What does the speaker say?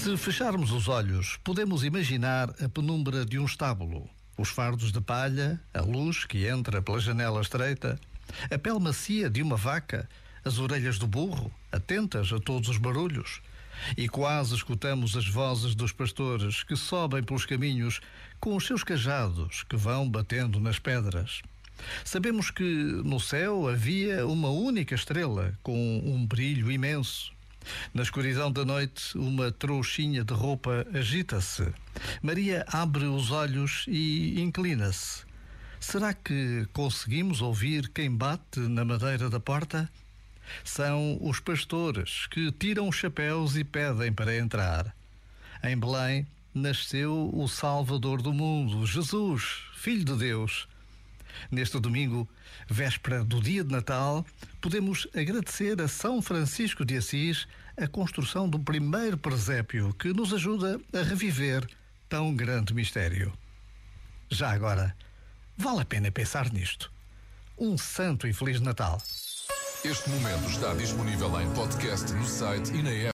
Se fecharmos os olhos, podemos imaginar a penumbra de um estábulo, os fardos de palha, a luz que entra pela janela estreita, a pele macia de uma vaca, as orelhas do burro, atentas a todos os barulhos. E quase escutamos as vozes dos pastores que sobem pelos caminhos com os seus cajados que vão batendo nas pedras. Sabemos que no céu havia uma única estrela com um brilho imenso. Na escuridão da noite, uma trouxinha de roupa agita-se. Maria abre os olhos e inclina-se. Será que conseguimos ouvir quem bate na madeira da porta? São os pastores que tiram os chapéus e pedem para entrar. Em Belém nasceu o Salvador do mundo, Jesus, Filho de Deus. Neste domingo, véspera do dia de Natal, podemos agradecer a São Francisco de Assis a construção do primeiro presépio que nos ajuda a reviver tão grande mistério. Já agora, vale a pena pensar nisto. Um santo e feliz Natal. Este momento está disponível em podcast no site e na app.